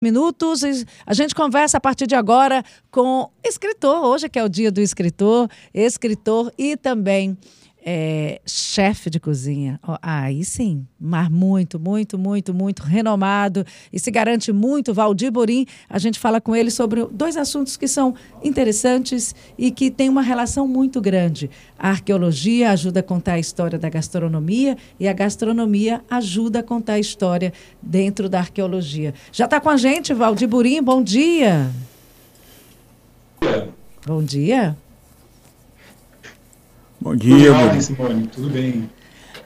minutos. A gente conversa a partir de agora com escritor, hoje que é o dia do escritor, escritor e também é, chefe de cozinha. Oh, aí sim, mas muito, muito, muito, muito renomado e se garante muito. Valdir Borim, a gente fala com ele sobre dois assuntos que são interessantes e que têm uma relação muito grande. A arqueologia ajuda a contar a história da gastronomia e a gastronomia ajuda a contar a história dentro da arqueologia. Já está com a gente, Valdir Borim, bom dia. Bom dia. Bom dia, Tudo Simone, tudo bem?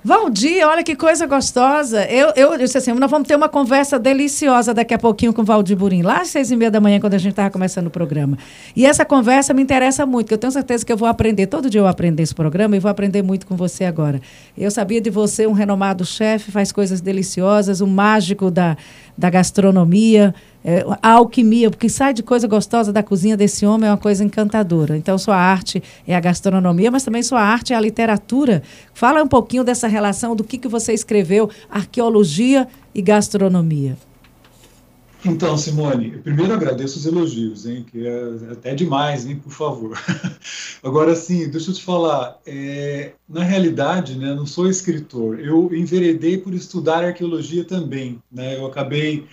Valdir, olha que coisa gostosa. Eu, eu disse assim, nós vamos ter uma conversa deliciosa daqui a pouquinho com o Valdir Burim, lá às seis e meia da manhã, quando a gente estava começando o programa. E essa conversa me interessa muito, porque eu tenho certeza que eu vou aprender, todo dia eu aprendo esse programa e vou aprender muito com você agora. Eu sabia de você, um renomado chefe, faz coisas deliciosas, um mágico da, da gastronomia, é, a alquimia, porque sai de coisa gostosa da cozinha desse homem é uma coisa encantadora. Então, sua arte é a gastronomia, mas também sua arte é a literatura. Fala um pouquinho dessa relação do que, que você escreveu, arqueologia e gastronomia. Então, Simone, primeiro agradeço os elogios, hein, que é até demais, hein, por favor. Agora, sim, deixa eu te falar, é, na realidade, né, não sou escritor, eu enveredei por estudar arqueologia também, né, eu acabei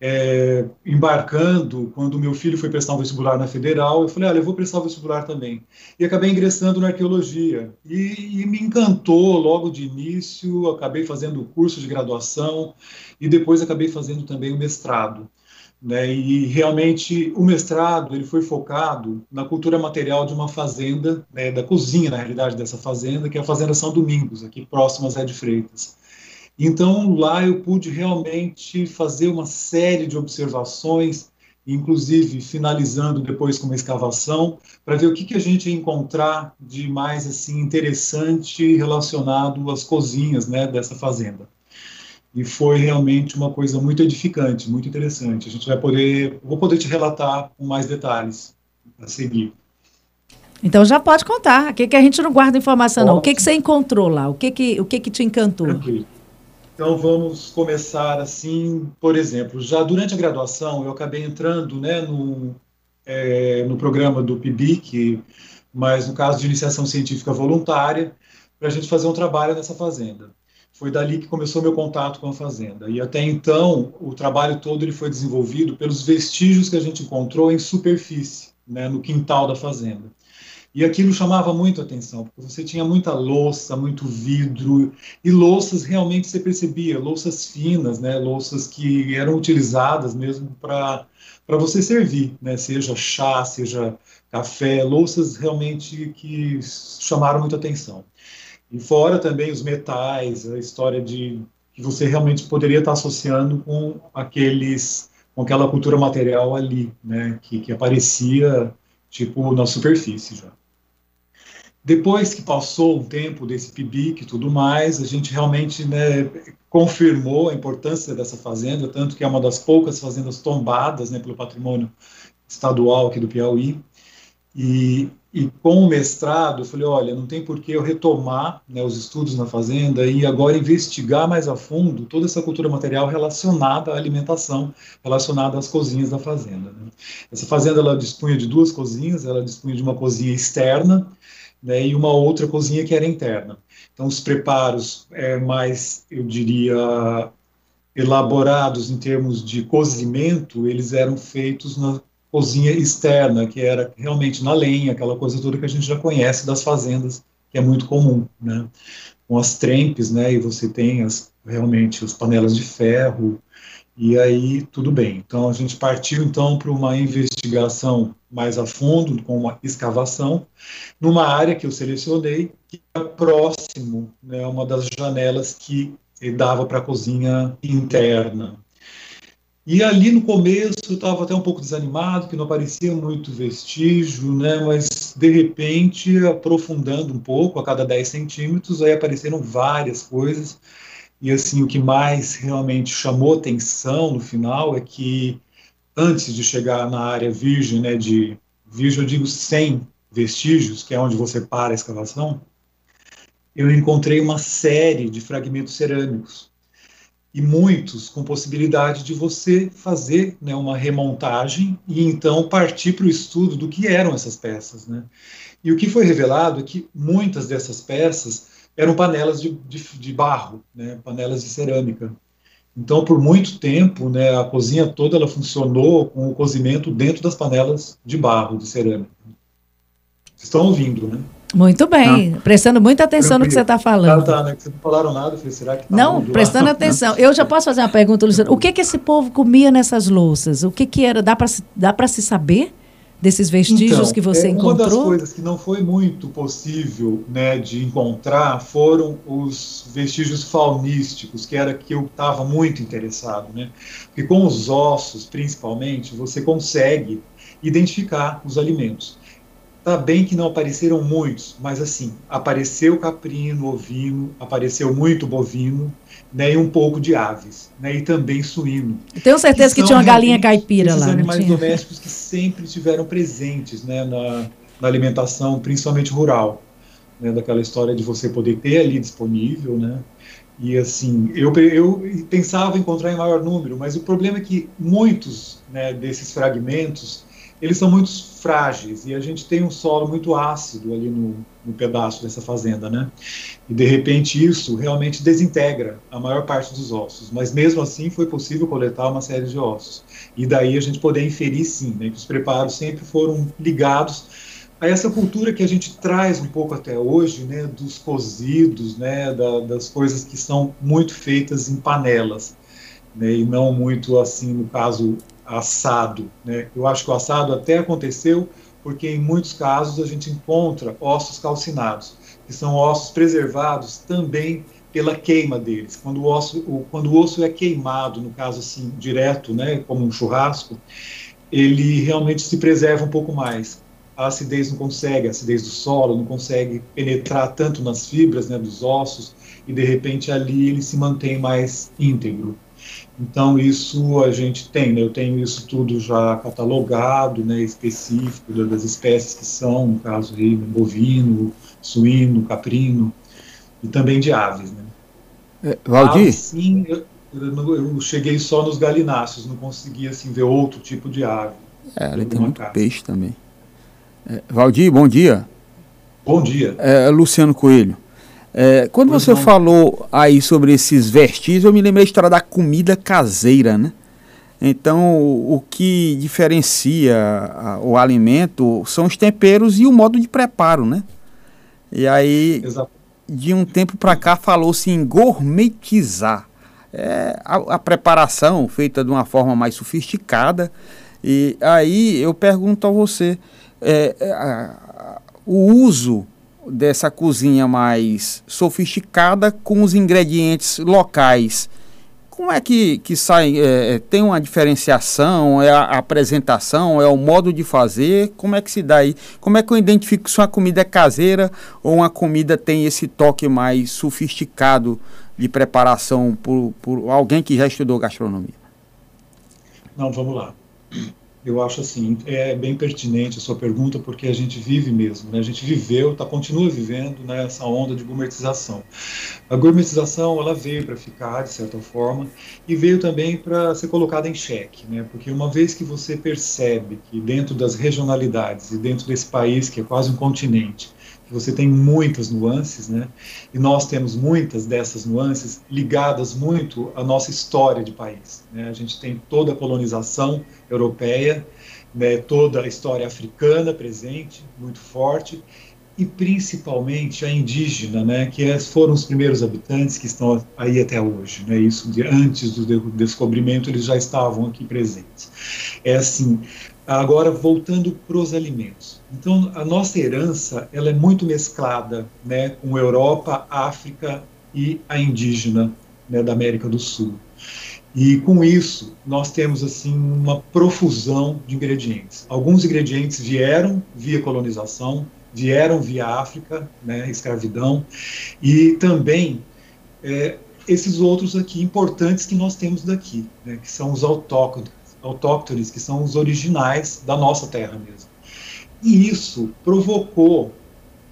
é, embarcando, quando meu filho foi prestar um vestibular na Federal, eu falei, olha, eu vou prestar o vestibular também. E acabei ingressando na arqueologia. E, e me encantou logo de início, acabei fazendo o curso de graduação e depois acabei fazendo também o mestrado. Né? E realmente o mestrado ele foi focado na cultura material de uma fazenda, né, da cozinha, na realidade, dessa fazenda, que é a Fazenda São Domingos, aqui próxima a Zé de Freitas. Então, lá eu pude realmente fazer uma série de observações, inclusive finalizando depois com uma escavação, para ver o que, que a gente ia encontrar de mais assim interessante relacionado às cozinhas né, dessa fazenda. E foi realmente uma coisa muito edificante, muito interessante. A gente vai poder, vou poder te relatar com mais detalhes a seguir. Então já pode contar. Aqui que a gente não guarda informação, não. O que, que você encontrou lá? O que, que, o que, que te encantou? Tranquilo. Então vamos começar assim, por exemplo, já durante a graduação eu acabei entrando né, no, é, no programa do PIBIC, mas no caso de iniciação científica voluntária, para a gente fazer um trabalho nessa fazenda. Foi dali que começou meu contato com a fazenda. E até então, o trabalho todo ele foi desenvolvido pelos vestígios que a gente encontrou em superfície, né, no quintal da fazenda. E aquilo chamava muito atenção, porque você tinha muita louça, muito vidro, e louças realmente você percebia, louças finas, né, louças que eram utilizadas mesmo para você servir, né, seja chá, seja café, louças realmente que chamaram muita atenção. E fora também os metais, a história de que você realmente poderia estar associando com aqueles com aquela cultura material ali, né, que, que aparecia tipo na superfície já. Depois que passou um tempo desse PIBIC e tudo mais, a gente realmente né, confirmou a importância dessa fazenda, tanto que é uma das poucas fazendas tombadas né, pelo patrimônio estadual aqui do Piauí. E, e com o mestrado, eu falei, olha, não tem por que eu retomar né, os estudos na fazenda e agora investigar mais a fundo toda essa cultura material relacionada à alimentação, relacionada às cozinhas da fazenda. Né. Essa fazenda ela dispunha de duas cozinhas, ela dispunha de uma cozinha externa, né, e uma outra cozinha que era interna. Então, os preparos é, mais, eu diria, elaborados em termos de cozimento, eles eram feitos na cozinha externa, que era realmente na lenha, aquela coisa toda que a gente já conhece das fazendas, que é muito comum, né? Com as trempes, né? E você tem as, realmente as panelas de ferro, e aí tudo bem. Então a gente partiu então para uma investigação mais a fundo, com uma escavação, numa área que eu selecionei, que é próximo, né, uma das janelas que dava para a cozinha interna. E ali no começo eu estava até um pouco desanimado, que não aparecia muito vestígio, né, mas de repente, aprofundando um pouco, a cada 10 centímetros, aí apareceram várias coisas. E assim, o que mais realmente chamou atenção no final é que antes de chegar na área virgem, né, de virgem eu digo sem vestígios, que é onde você para a escavação, eu encontrei uma série de fragmentos cerâmicos. e muitos com possibilidade de você fazer né, uma remontagem e então partir para o estudo do que eram essas peças. Né? E o que foi revelado é que muitas dessas peças eram panelas de, de, de barro, né, panelas de cerâmica. Então, por muito tempo, né, a cozinha toda ela funcionou com o cozimento dentro das panelas de barro, de cerâmica. Vocês estão ouvindo, né? Muito bem, não. prestando muita atenção no que você está falando. Ah, tá, né? Vocês não falaram nada, falei, será que tá Não, prestando atenção. Eu já posso fazer uma pergunta, Luciano. O que que esse povo comia nessas louças? O que que era? Dá para dá para se saber desses vestígios então, que você é, encontrou? Uma das coisas que não foi muito possível, né, de encontrar foram os vestígios faunísticos, que era que eu estava muito interessado, né? Porque com os ossos, principalmente, você consegue identificar os alimentos. Tá bem que não apareceram muitos, mas assim, apareceu caprino, ovino, apareceu muito bovino, né, e um pouco de aves, né, e também suíno. Tenho certeza que, que tinha uma galinha caipira esses lá. animais domésticos que sempre estiveram presentes né, na, na alimentação, principalmente rural. Né, daquela história de você poder ter ali disponível, né, e assim, eu, eu pensava encontrar em maior número, mas o problema é que muitos né, desses fragmentos eles são muito frágeis e a gente tem um solo muito ácido ali no, no, pedaço dessa fazenda, né? E de repente isso realmente desintegra a maior parte dos ossos, mas mesmo assim foi possível coletar uma série de ossos. E daí a gente poder inferir sim, né, que os preparos sempre foram ligados a essa cultura que a gente traz um pouco até hoje, né, dos cozidos, né, da, das coisas que são muito feitas em panelas, né, e não muito assim no caso assado. Né? Eu acho que o assado até aconteceu porque em muitos casos a gente encontra ossos calcinados, que são ossos preservados também pela queima deles. Quando o osso, o, quando o osso é queimado, no caso assim direto, né, como um churrasco, ele realmente se preserva um pouco mais. A acidez não consegue, a acidez do solo não consegue penetrar tanto nas fibras né, dos ossos e de repente ali ele se mantém mais íntegro. Então, isso a gente tem, né? eu tenho isso tudo já catalogado, né, específico das espécies que são, no caso aí, bovino, suíno, caprino, e também de aves. Né? É, Valdir? Aves, sim, eu, eu, cheguei só nos galináceos, não consegui assim, ver outro tipo de ave. É, ali tem muito casa. peixe também. É, Valdir, bom dia. Bom dia. É, Luciano Coelho. É, quando pois você não. falou aí sobre esses vestígios, eu me lembrei da história da comida caseira, né? Então, o, que diferencia o alimento são os temperos e o modo de preparo, né? E aí, Exato. de um tempo para cá, falou-se em gourmetizar. É, a, a, preparação feita de uma forma mais sofisticada. E aí eu pergunto a você, é, é a, o uso dessa cozinha mais sofisticada com os ingredientes locais. Como é que, que sai? É, é, tem uma diferenciação? É a apresentação? É o modo de fazer? Como é que se dá aí? Como é que eu identifico se uma comida é caseira ou uma comida tem esse toque mais sofisticado de preparação por, por alguém que já estudou gastronomia? Não, vamos lá eu acho assim, é bem pertinente a sua pergunta, porque a gente vive mesmo, né? a gente viveu, tá, continua vivendo nessa né, onda de gourmetização. A gourmetização, ela veio para ficar, de certa forma, e veio também para ser colocada em xeque, né? porque uma vez que você percebe que dentro das regionalidades e dentro desse país, que é quase um continente, você tem muitas nuances, né? E nós temos muitas dessas nuances ligadas muito à nossa história de país. Né? A gente tem toda a colonização europeia, né? toda a história africana presente, muito forte, e principalmente a indígena, né? Que é, foram os primeiros habitantes que estão aí até hoje, né? Isso de antes do descobrimento eles já estavam aqui presentes. É assim, Agora, voltando para os alimentos. Então, a nossa herança ela é muito mesclada né, com Europa, África e a indígena né, da América do Sul. E com isso, nós temos assim uma profusão de ingredientes. Alguns ingredientes vieram via colonização, vieram via África, né, escravidão, e também é, esses outros aqui importantes que nós temos daqui, né, que são os autóctones, autóctones, que são os originais da nossa terra mesmo. E isso provocou,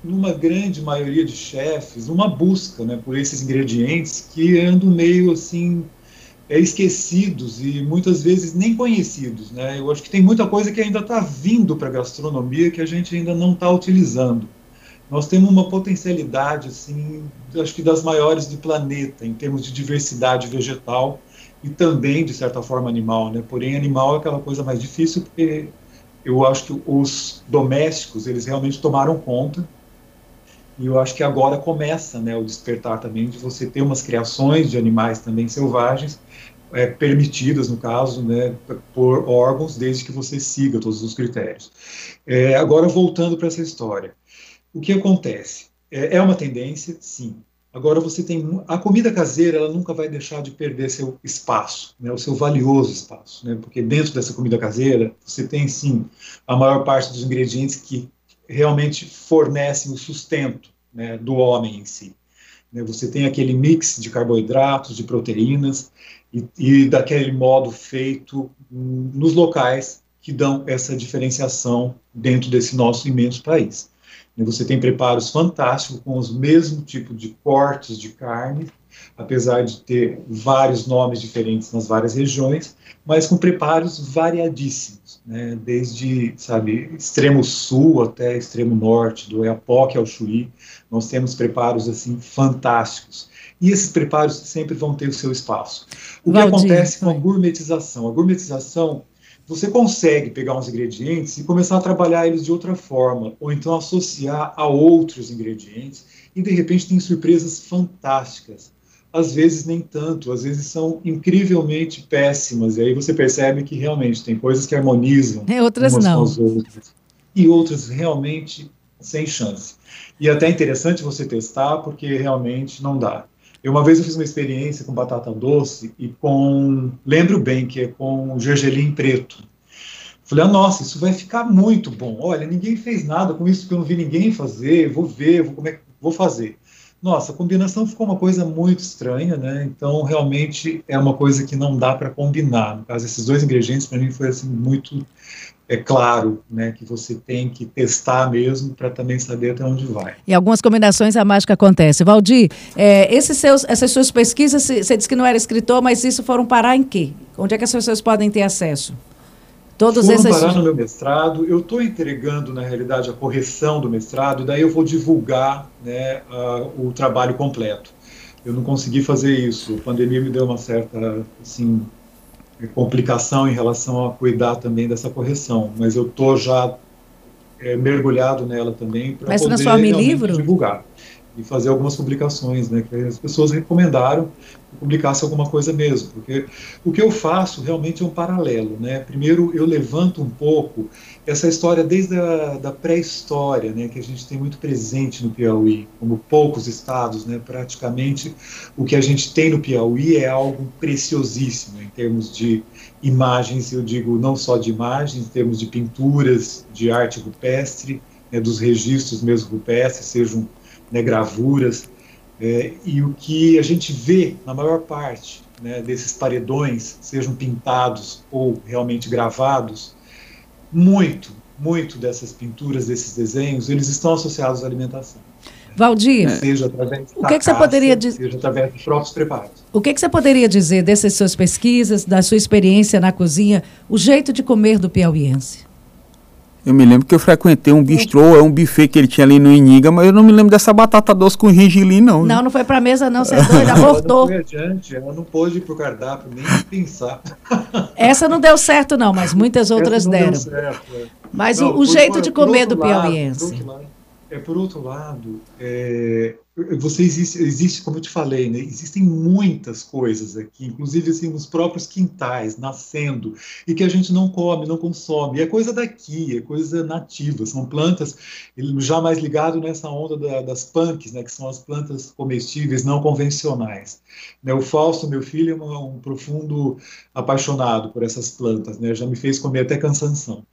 numa grande maioria de chefes, uma busca né, por esses ingredientes que andam meio assim é, esquecidos e muitas vezes nem conhecidos. Né? Eu acho que tem muita coisa que ainda está vindo para a gastronomia que a gente ainda não está utilizando. Nós temos uma potencialidade, assim, acho que das maiores do planeta, em termos de diversidade vegetal e também, de certa forma, animal. Né? Porém, animal é aquela coisa mais difícil, porque eu acho que os domésticos, eles realmente tomaram conta, e eu acho que agora começa né, o despertar também de você ter umas criações de animais também selvagens, é, permitidas, no caso, né, por órgãos, desde que você siga todos os critérios. É, agora, voltando para essa história. O que acontece? É, é uma tendência, sim. Agora você tem a comida caseira, ela nunca vai deixar de perder seu espaço, né, o seu valioso espaço, né, porque dentro dessa comida caseira você tem sim a maior parte dos ingredientes que realmente fornecem o sustento né, do homem em si. Né, você tem aquele mix de carboidratos, de proteínas e, e daquele modo feito nos locais que dão essa diferenciação dentro desse nosso imenso país. Você tem preparos fantásticos com os mesmos tipos de cortes de carne, apesar de ter vários nomes diferentes nas várias regiões, mas com preparos variadíssimos, né? desde sabe extremo sul até extremo norte, do Eapoque ao Chuí, nós temos preparos assim fantásticos. E esses preparos sempre vão ter o seu espaço. O Valdir, que acontece com a gourmetização? A gourmetização você consegue pegar uns ingredientes e começar a trabalhar eles de outra forma, ou então associar a outros ingredientes, e de repente tem surpresas fantásticas. Às vezes nem tanto, às vezes são incrivelmente péssimas, e aí você percebe que realmente tem coisas que harmonizam e outras umas não. com as outras, e outras realmente sem chance. E é até interessante você testar, porque realmente não dá. Eu, uma vez eu fiz uma experiência com batata doce e com, lembro bem que é com gergelim preto. Falei, ah, nossa, isso vai ficar muito bom. Olha, ninguém fez nada com isso que eu não vi ninguém fazer. Vou ver, vou, como é, vou fazer. Nossa, a combinação ficou uma coisa muito estranha, né? Então, realmente é uma coisa que não dá para combinar. No caso, esses dois ingredientes para mim foi assim muito é claro, né, que você tem que testar mesmo para também saber até onde vai. E algumas combinações a mágica acontece. Valdir, é, esses seus, essas suas pesquisas, você disse que não era escritor, mas isso foram parar em quê? Onde é que as pessoas podem ter acesso? Todos foram esses... parar no meu mestrado. Eu estou entregando, na realidade, a correção do mestrado, daí eu vou divulgar né, o trabalho completo. Eu não consegui fazer isso. A pandemia me deu uma certa, assim, complicação em relação a cuidar também dessa correção, mas eu estou já é, mergulhado nela também para poder transforma livro? divulgar e fazer algumas publicações, né, que as pessoas recomendaram que publicasse alguma coisa mesmo, porque o que eu faço realmente é um paralelo, né, primeiro eu levanto um pouco essa história desde a da pré-história, né, que a gente tem muito presente no Piauí, como poucos estados, né, praticamente o que a gente tem no Piauí é algo preciosíssimo em termos de imagens, eu digo não só de imagens, em termos de pinturas, de arte rupestre, né, dos registros mesmo rupestres, sejam né, gravuras, é, e o que a gente vê na maior parte né, desses paredões, sejam pintados ou realmente gravados, muito, muito dessas pinturas, desses desenhos, eles estão associados à alimentação. Valdir, seja através o que, que você poderia dizer? Seja através dos próprios preparos. O que, que você poderia dizer dessas suas pesquisas, da sua experiência na cozinha, o jeito de comer do piauiense? Eu me lembro que eu frequentei um bistrô, é um buffet que ele tinha ali no Iniga, mas eu não me lembro dessa batata doce com gengilim, não. Não, não foi pra mesa, não, você é doido, abortou. Ela adiante, ela não pôde ir pro cardápio, nem pensar. Essa não deu certo, não, mas muitas outras deram. Certo, é. Mas não, o, o jeito de comer do piauiense. É, por outro lado, é, você existe, existe, como eu te falei, né, existem muitas coisas aqui, inclusive assim, nos próprios quintais, nascendo, e que a gente não come, não consome. E é coisa daqui, é coisa nativa, são plantas já mais ligado nessa onda da, das punks, né, que são as plantas comestíveis não convencionais. Né, o Fausto, meu filho, é um, profundo apaixonado por essas plantas, né, já me fez comer até cansanção.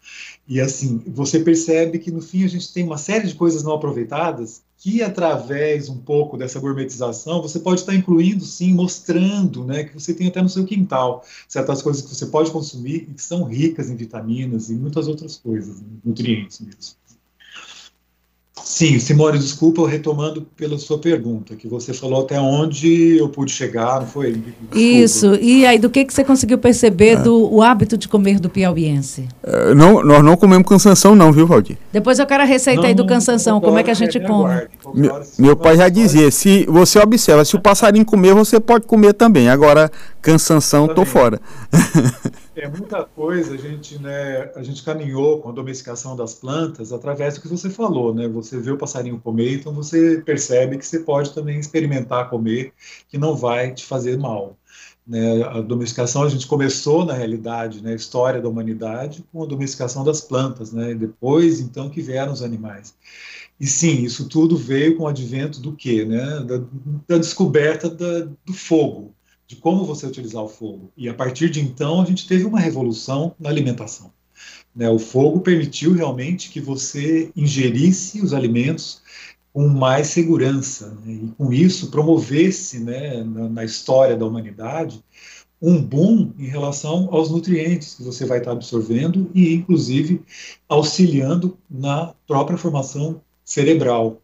E assim, você percebe que no fim a gente tem uma série de coisas não aproveitadas que através um pouco dessa gourmetização você pode estar incluindo, sim, mostrando, né, que você tem até no seu quintal certas coisas que você pode consumir e que são ricas em vitaminas e muitas outras coisas, né, nutrientes mesmo. Sim, Simone, desculpa, retomando pela sua pergunta, que você falou até onde eu pude chegar, não foi? Desculpa. Isso, e aí do que, que você conseguiu perceber é. do o hábito de comer do piauiense? É, não, nós não comemos cansanção não, viu, Valdir? Depois eu quero a receita não, aí do cansanção, como é que a gente come? meu, meu pai já dizia, se você observa, se o passarinho comer, você pode comer também, agora cansanção, tô fora. É muita coisa, a gente, né, a gente caminhou com a domesticação das plantas através do que você falou, né? Você vê o passarinho comer, então você percebe que você pode também experimentar comer, que não vai te fazer mal. Né? A domesticação a gente começou na realidade, né, história da humanidade com a domesticação das plantas, né? E depois então que vieram os animais. E sim, isso tudo veio com o advento do quê, né? Da, da descoberta da, do fogo de como você utilizar o fogo. E a partir de então, a gente teve uma revolução na alimentação. Né? O fogo permitiu realmente que você ingerisse os alimentos com mais segurança, né? e com isso promovesse né, na, na, história da humanidade um boom em relação aos nutrientes que você vai estar absorvendo e, inclusive, auxiliando na própria formação cerebral,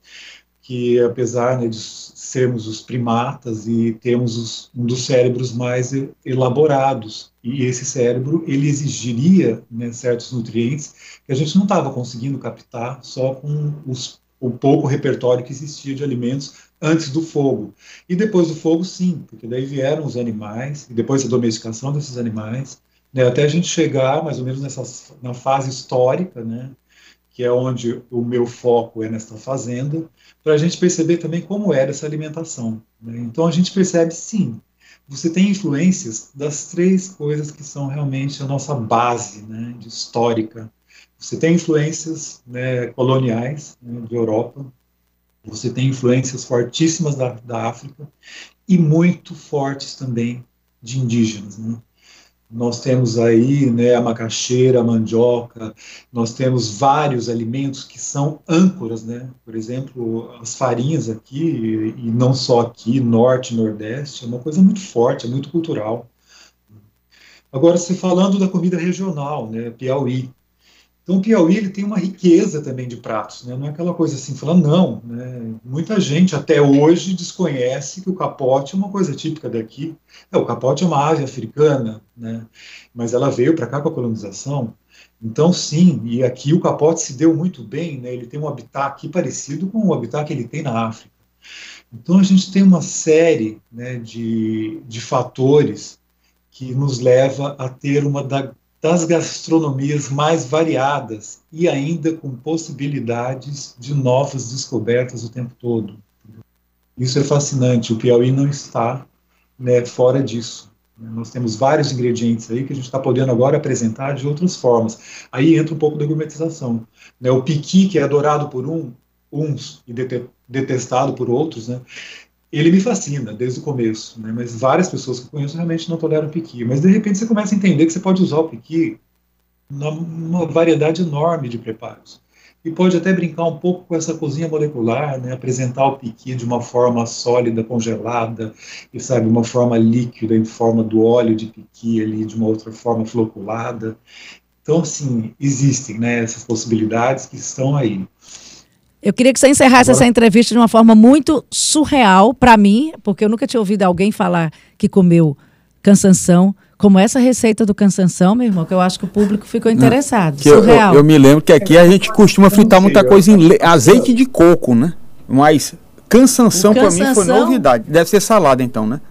que apesar né, de sermos os primatas e termos os, um dos cérebros mais elaborados. E esse cérebro ele exigiria né, certos nutrientes que a gente não estava conseguindo captar só com os, o pouco repertório que existia de alimentos antes do fogo. E depois do fogo, sim, porque daí vieram os animais, e depois a domesticação desses animais, né, até a gente chegar mais ou menos nessa, na fase histórica, né, que é onde o meu foco é nesta fazenda, para a gente perceber também como era essa alimentação. Né? Então a gente percebe, sim, você tem influências das três coisas que são realmente a nossa base né, histórica. Você tem influências né, coloniais né, de Europa, você tem influências fortíssimas da, da África e muito fortes também de indígenas. Né? Nós temos aí né, a macaxeira, a mandioca, nós temos vários alimentos que são âncoras, né? Por exemplo, as farinhas aqui, e não só aqui, norte nordeste, é uma coisa muito forte, é muito cultural. Agora, se falando da comida regional, né, Piauí, então, o Piauí ele tem uma riqueza também de pratos, né? não é aquela coisa assim, falando, não. Né? Muita gente até hoje desconhece que o capote é uma coisa típica daqui. É, o capote é uma ave africana, né? mas ela veio para cá com a colonização. Então, sim, e aqui o capote se deu muito bem, né? ele tem um habitat aqui parecido com o habitat que ele tem na África. Então, a gente tem uma série né, de, de fatores que nos leva a ter uma da, das gastronomias mais variadas e ainda com possibilidades de novas descobertas o tempo todo. Isso é fascinante. O Piauí não está né, fora disso. Nós temos vários ingredientes aí que a gente está podendo agora apresentar de outras formas. Aí entra um pouco da gourmetização. Né? O piqui, que é adorado por um, uns e detestado por outros, né? Ele me fascina desde o começo, né? mas várias pessoas que eu conheço realmente não toleram piqui. Mas de repente você começa a entender que você pode usar o piqui numa variedade enorme de preparos. E pode até brincar um pouco com essa cozinha molecular, né? apresentar o piqui de uma forma sólida, congelada, e sabe, uma forma líquida em forma do óleo de piqui ali, de uma outra forma floculada. Então, assim, existem né, essas possibilidades que estão aí. Eu queria que você encerrasse Agora... essa entrevista de uma forma muito surreal para mim, porque eu nunca tinha ouvido alguém falar que comeu cansanção como essa receita do cansanção, meu irmão, que eu acho que o público ficou interessado. Não, surreal. Eu, eu, me lembro que aqui a gente costuma fritar muita coisa em azeite de coco, né? Mas cansanção, cansanção... para mim foi novidade. Deve ser salada então, né?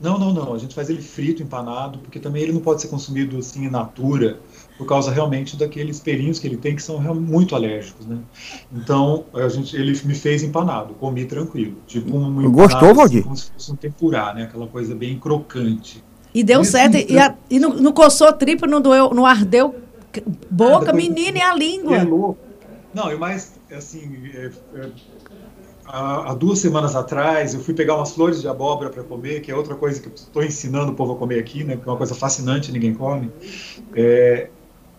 Não, não, não. A gente faz ele frito, empanado, porque também ele não pode ser consumido assim in natura por causa realmente daqueles pelinhos que ele tem que são muito alérgicos, né? Então, a gente, ele me fez empanado, comi tranquilo. Tipo um empanado, Gostou, Valdir? Assim, como se fosse um tempurá, né? Aquela coisa bem crocante. E deu Mesmo certo. E, a, e não, não coçou tripa, não doeu, não ardeu boca, menina, e a língua. É não, e mais, assim, é, é, há, há, duas semanas atrás eu fui pegar umas flores de abóbora para comer, que é outra coisa que eu estou ensinando o povo a comer aqui, né? Que é uma coisa fascinante, ninguém come. É,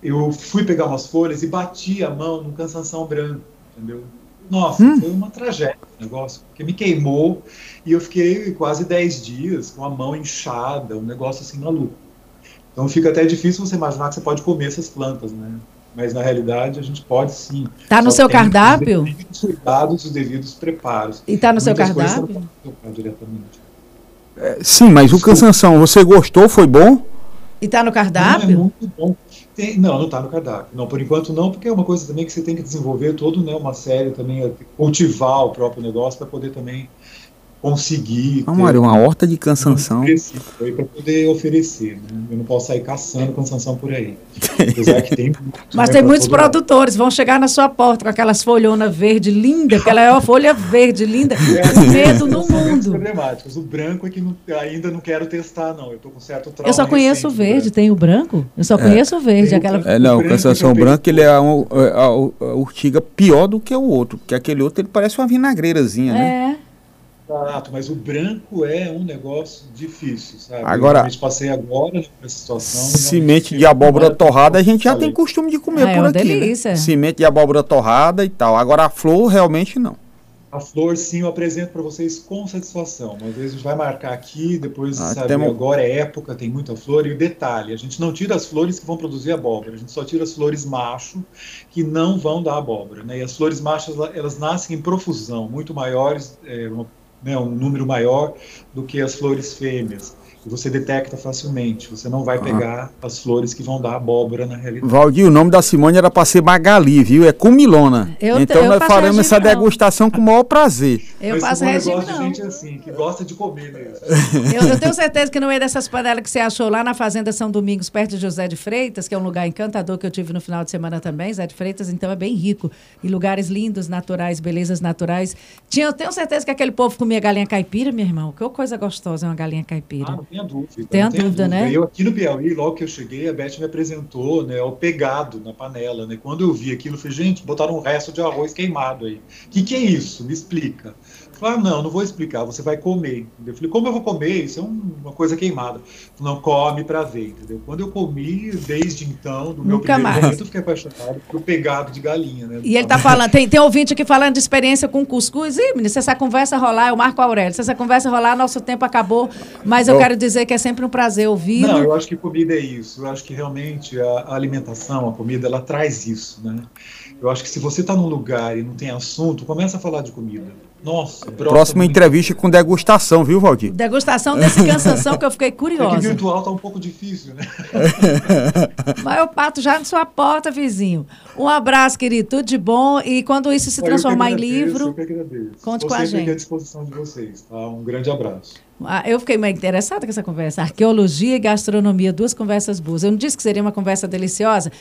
eu fui pegar umas folhas e bati a mão no cansanção branco, entendeu? Nossa, hum. foi uma tragédia o negócio, porque me queimou e eu fiquei quase 10 dias com a mão inchada, um negócio assim maluco. Então fica até difícil você imaginar que você pode comer essas plantas, né? Mas na realidade a gente pode sim. Está no seu cardápio? Os devidos cuidados, os devidos preparos. E está no seu cardápio? diretamente. É, sim, mas o cansanção, você gostou? Foi bom? E está no cardápio? Não, é muito bom. Tem, não, não está no cardápio. Não, por enquanto não, porque é uma coisa também que você tem que desenvolver todo, né, uma série também, é, cultivar o próprio negócio para poder também conseguir. Mário, uma horta de cansanção. Para poder oferecer. Né? Eu não posso sair caçando cansanção por aí. Mas né, tem muitos produtores, vão chegar na sua porta com aquelas folhonas verde linda, aquela é uma folha verde linda, é, medo no mundo. problemáticos. O branco é que não, ainda não quero testar, não. Eu estou com certo trauma. Eu só conheço o verde, tem o branco? Eu só é. conheço o verde. Aquela... É, não, o cansanção branco ele é a, a, a, a, urtiga pior do que o outro, porque aquele outro ele parece uma vinagreirazinha, né? É. Exato, mas o branco é um negócio difícil, sabe? Agora, eu passei agora nessa situação. Semente de abóbora torrada a gente já tem costume de comer ah, por é aqui. Né? Delícia. Né? Semente de abóbora torrada e tal. Agora a flor realmente não. A flor, sim, eu apresento para vocês com satisfação. Vez a gente vai marcar aqui, depois, ah, sabe, temos... agora é época, tem muita flor. E o detalhe, a gente não tira as flores que vão produzir abóbora, a gente só tira as flores macho que não vão dar abóbora. Né? E as flores machas, elas nascem em profusão, muito maiores, é, uma né, um número maior do que as flores fêmeas. Você detecta facilmente. Você não vai ah. pegar as flores que vão dar abóbora na realidade. Valdir, o nome da Simone era para ser Magali, viu? É Cumilona. Eu, então eu nós faremos essa não. degustação com o maior prazer. Eu Mas passo regime não. de gente assim, que gosta de comer mesmo. eu, eu, tenho certeza que não é dessas panelas que você achou lá na Fazenda São Domingos, perto de José de Freitas, que é um lugar encantador que eu tive no final de semana também. José de Freitas, então, é bem rico. E lugares lindos, naturais, belezas naturais. Tinha, eu tenho certeza que aquele povo comia galinha caipira, meu irmão. Que coisa gostosa é uma galinha caipira. Ah, tenha dúvida. Tem a dúvida, dúvida, né? Eu aqui no Piauí, logo que eu cheguei, a Beth me apresentou né, o pegado na panela. Né? Quando eu vi aquilo, eu falei, gente, botaram um resto de arroz queimado aí. O que, que é isso? Me explica. Falei, ah, não, não vou explicar, você vai comer. Eu falei, como eu vou comer? Isso é uma coisa queimada. Falei, não, come para ver, entendeu? Quando eu comi, desde então, do meu Nunca primeiro mais. momento, eu fiquei apaixonado pelo pegado de galinha, né? E ele tá falando, tem, tem ouvinte aqui falando de experiência com cuscuz. Ih, menino, se essa conversa rolar, é o Marco Aurélio, se essa conversa rolar, nosso tempo acabou, mas eu oh. quero dizer que é sempre um prazer ouvir. Não, eu acho que comida é isso. Eu acho que realmente a alimentação, a comida, ela traz isso, né? Eu acho que se você está num lugar e não tem assunto, começa a falar de comida. Nossa, Próxima entrevista com degustação, viu, Valdir? Degustação desse cansação que eu fiquei curiosa. É que virtual tá um pouco difícil, né? Mas eu pato já na sua porta, vizinho. Um abraço, querido, tudo de bom. E quando isso se transformar agradeço, em livro, conte com a gente. à disposição de vocês, tá? Um grande abraço. Ah, eu fiquei mais interessada com essa conversa. Arqueologia e gastronomia, duas conversas boas. Eu não disse que seria uma conversa deliciosa,